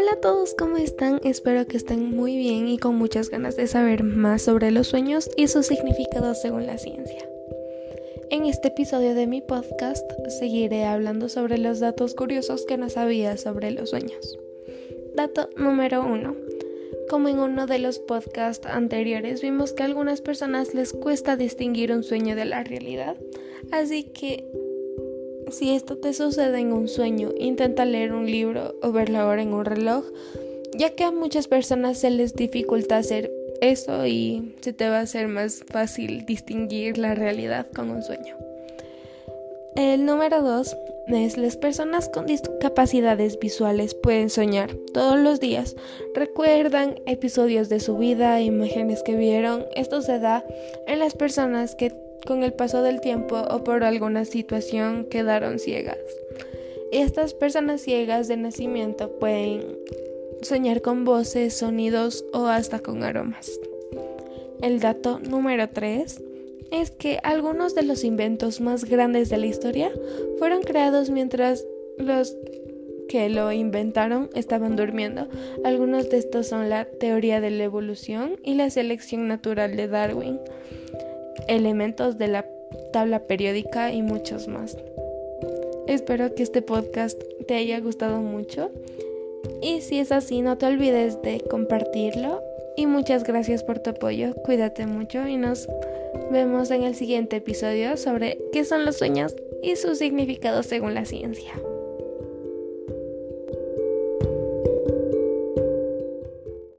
Hola a todos, ¿cómo están? Espero que estén muy bien y con muchas ganas de saber más sobre los sueños y su significado según la ciencia. En este episodio de mi podcast seguiré hablando sobre los datos curiosos que no sabía sobre los sueños. Dato número 1. Como en uno de los podcasts anteriores vimos que a algunas personas les cuesta distinguir un sueño de la realidad, así que si esto te sucede en un sueño, intenta leer un libro o ver la hora en un reloj, ya que a muchas personas se les dificulta hacer eso y se te va a hacer más fácil distinguir la realidad con un sueño. El número 2 es las personas con discapacidades visuales pueden soñar todos los días, recuerdan episodios de su vida, imágenes que vieron. Esto se da en las personas que con el paso del tiempo o por alguna situación quedaron ciegas. Estas personas ciegas de nacimiento pueden soñar con voces, sonidos o hasta con aromas. El dato número 3 es que algunos de los inventos más grandes de la historia fueron creados mientras los que lo inventaron estaban durmiendo. Algunos de estos son la teoría de la evolución y la selección natural de Darwin elementos de la tabla periódica y muchos más. Espero que este podcast te haya gustado mucho y si es así no te olvides de compartirlo y muchas gracias por tu apoyo, cuídate mucho y nos vemos en el siguiente episodio sobre qué son los sueños y su significado según la ciencia.